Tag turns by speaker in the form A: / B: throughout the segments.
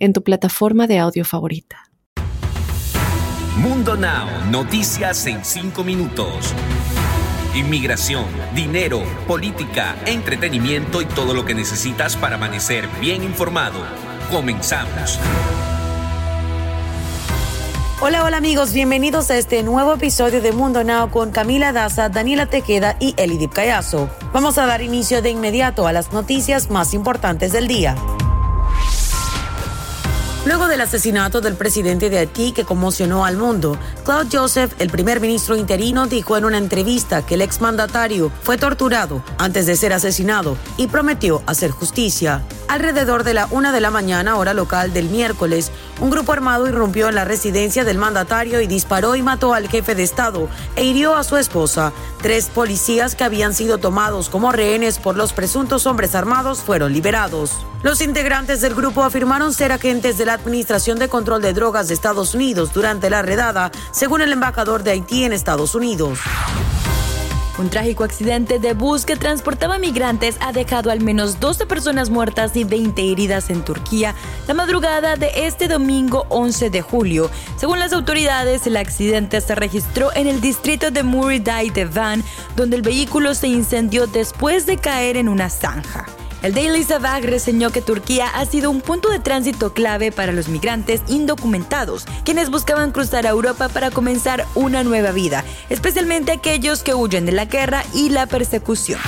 A: en tu plataforma de audio favorita.
B: Mundo Now, noticias en 5 minutos. Inmigración, dinero, política, entretenimiento y todo lo que necesitas para amanecer bien informado. Comenzamos.
C: Hola, hola amigos, bienvenidos a este nuevo episodio de Mundo Now con Camila Daza, Daniela Tequeda y Elidip Cayazo. Vamos a dar inicio de inmediato a las noticias más importantes del día. Luego del asesinato del presidente de Haití que conmocionó al mundo, Claude Joseph, el primer ministro interino, dijo en una entrevista que el exmandatario fue torturado antes de ser asesinado y prometió hacer justicia. Alrededor de la una de la mañana, hora local del miércoles, un grupo armado irrumpió en la residencia del mandatario y disparó y mató al jefe de Estado e hirió a su esposa. Tres policías que habían sido tomados como rehenes por los presuntos hombres armados fueron liberados. Los integrantes del grupo afirmaron ser agentes de la Administración de Control de Drogas de Estados Unidos durante la redada, según el embajador de Haití en Estados Unidos.
D: Un trágico accidente de bus que transportaba migrantes ha dejado al menos 12 personas muertas y 20 heridas en Turquía la madrugada de este domingo 11 de julio. Según las autoridades, el accidente se registró en el distrito de Muriday de Van, donde el vehículo se incendió después de caer en una zanja. El Daily Sabah reseñó que Turquía ha sido un punto de tránsito clave para los migrantes indocumentados, quienes buscaban cruzar a Europa para comenzar una nueva vida, especialmente aquellos que huyen de la guerra y la persecución.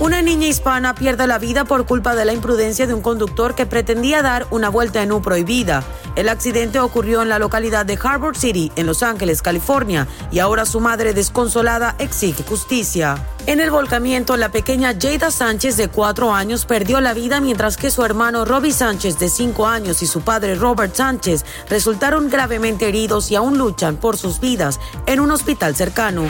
C: Una niña hispana pierde la vida por culpa de la imprudencia de un conductor que pretendía dar una vuelta en U prohibida. El accidente ocurrió en la localidad de Harbor City, en Los Ángeles, California, y ahora su madre desconsolada exige justicia. En el volcamiento, la pequeña Jada Sánchez de cuatro años perdió la vida mientras que su hermano Robbie Sánchez de cinco años y su padre Robert Sánchez resultaron gravemente heridos y aún luchan por sus vidas en un hospital cercano.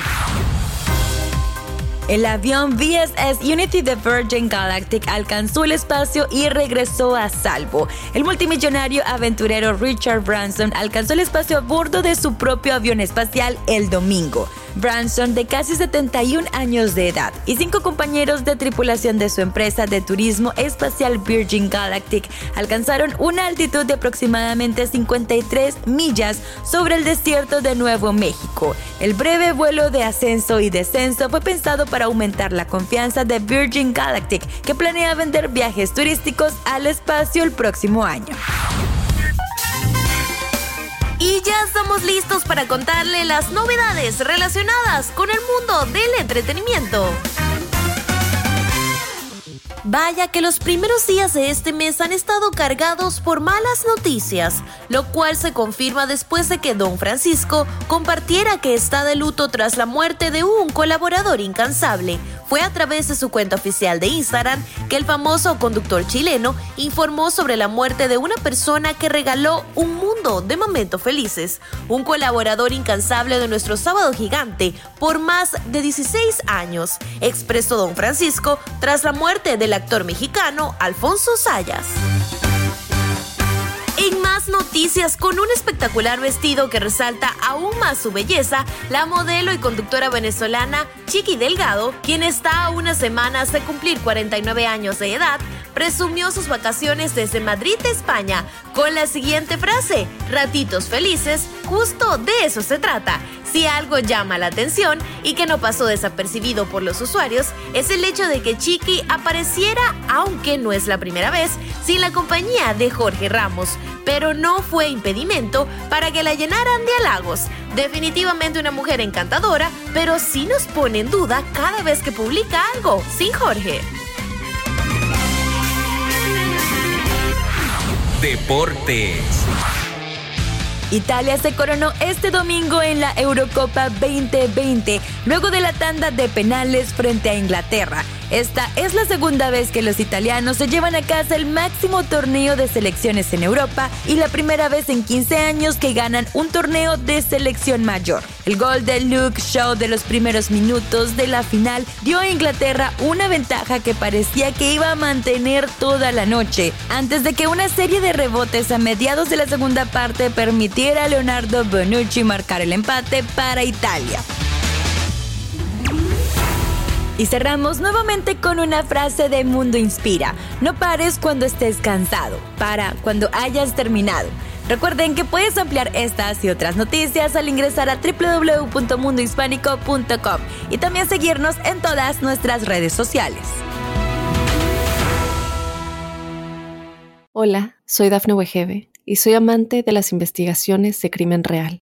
D: El avión VSS Unity de Virgin Galactic alcanzó el espacio y regresó a salvo. El multimillonario aventurero Richard Branson alcanzó el espacio a bordo de su propio avión espacial el domingo. Branson, de casi 71 años de edad, y cinco compañeros de tripulación de su empresa de turismo espacial Virgin Galactic alcanzaron una altitud de aproximadamente 53 millas sobre el desierto de Nuevo México. El breve vuelo de ascenso y descenso fue pensado para aumentar la confianza de Virgin Galactic, que planea vender viajes turísticos al espacio el próximo año.
E: Y ya estamos listos para contarle las novedades relacionadas con el mundo del entretenimiento. Vaya que los primeros días de este mes han estado cargados por malas noticias, lo cual se confirma después de que Don Francisco compartiera que está de luto tras la muerte de un colaborador incansable. Fue a través de su cuenta oficial de Instagram que el famoso conductor chileno informó sobre la muerte de una persona que regaló un mundo de momentos felices, un colaborador incansable de nuestro sábado gigante por más de 16 años, expresó Don Francisco tras la muerte del actor mexicano Alfonso Sayas. Noticias, con un espectacular vestido que resalta aún más su belleza, la modelo y conductora venezolana Chiqui Delgado, quien está a unas semanas de cumplir 49 años de edad, presumió sus vacaciones desde Madrid, España, con la siguiente frase, ratitos felices, justo de eso se trata. Si algo llama la atención y que no pasó desapercibido por los usuarios, es el hecho de que Chiqui apareciera, aunque no es la primera vez, sin la compañía de Jorge Ramos, pero no fue impedimento para que la llenaran de halagos. Definitivamente una mujer encantadora, pero sí nos pone en duda cada vez que publica algo sin Jorge.
B: Deportes.
D: Italia se coronó este domingo en la Eurocopa 2020, luego de la tanda de penales frente a Inglaterra. Esta es la segunda vez que los italianos se llevan a casa el máximo torneo de selecciones en Europa y la primera vez en 15 años que ganan un torneo de selección mayor. El gol de Luke Shaw de los primeros minutos de la final dio a Inglaterra una ventaja que parecía que iba a mantener toda la noche, antes de que una serie de rebotes a mediados de la segunda parte permitiera a Leonardo Bonucci marcar el empate para Italia. Y cerramos nuevamente con una frase de Mundo Inspira. No pares cuando estés cansado, para cuando hayas terminado. Recuerden que puedes ampliar estas y otras noticias al ingresar a www.mundohispánico.com y también seguirnos en todas nuestras redes sociales.
A: Hola, soy Dafne Wegebe y soy amante de las investigaciones de crimen real.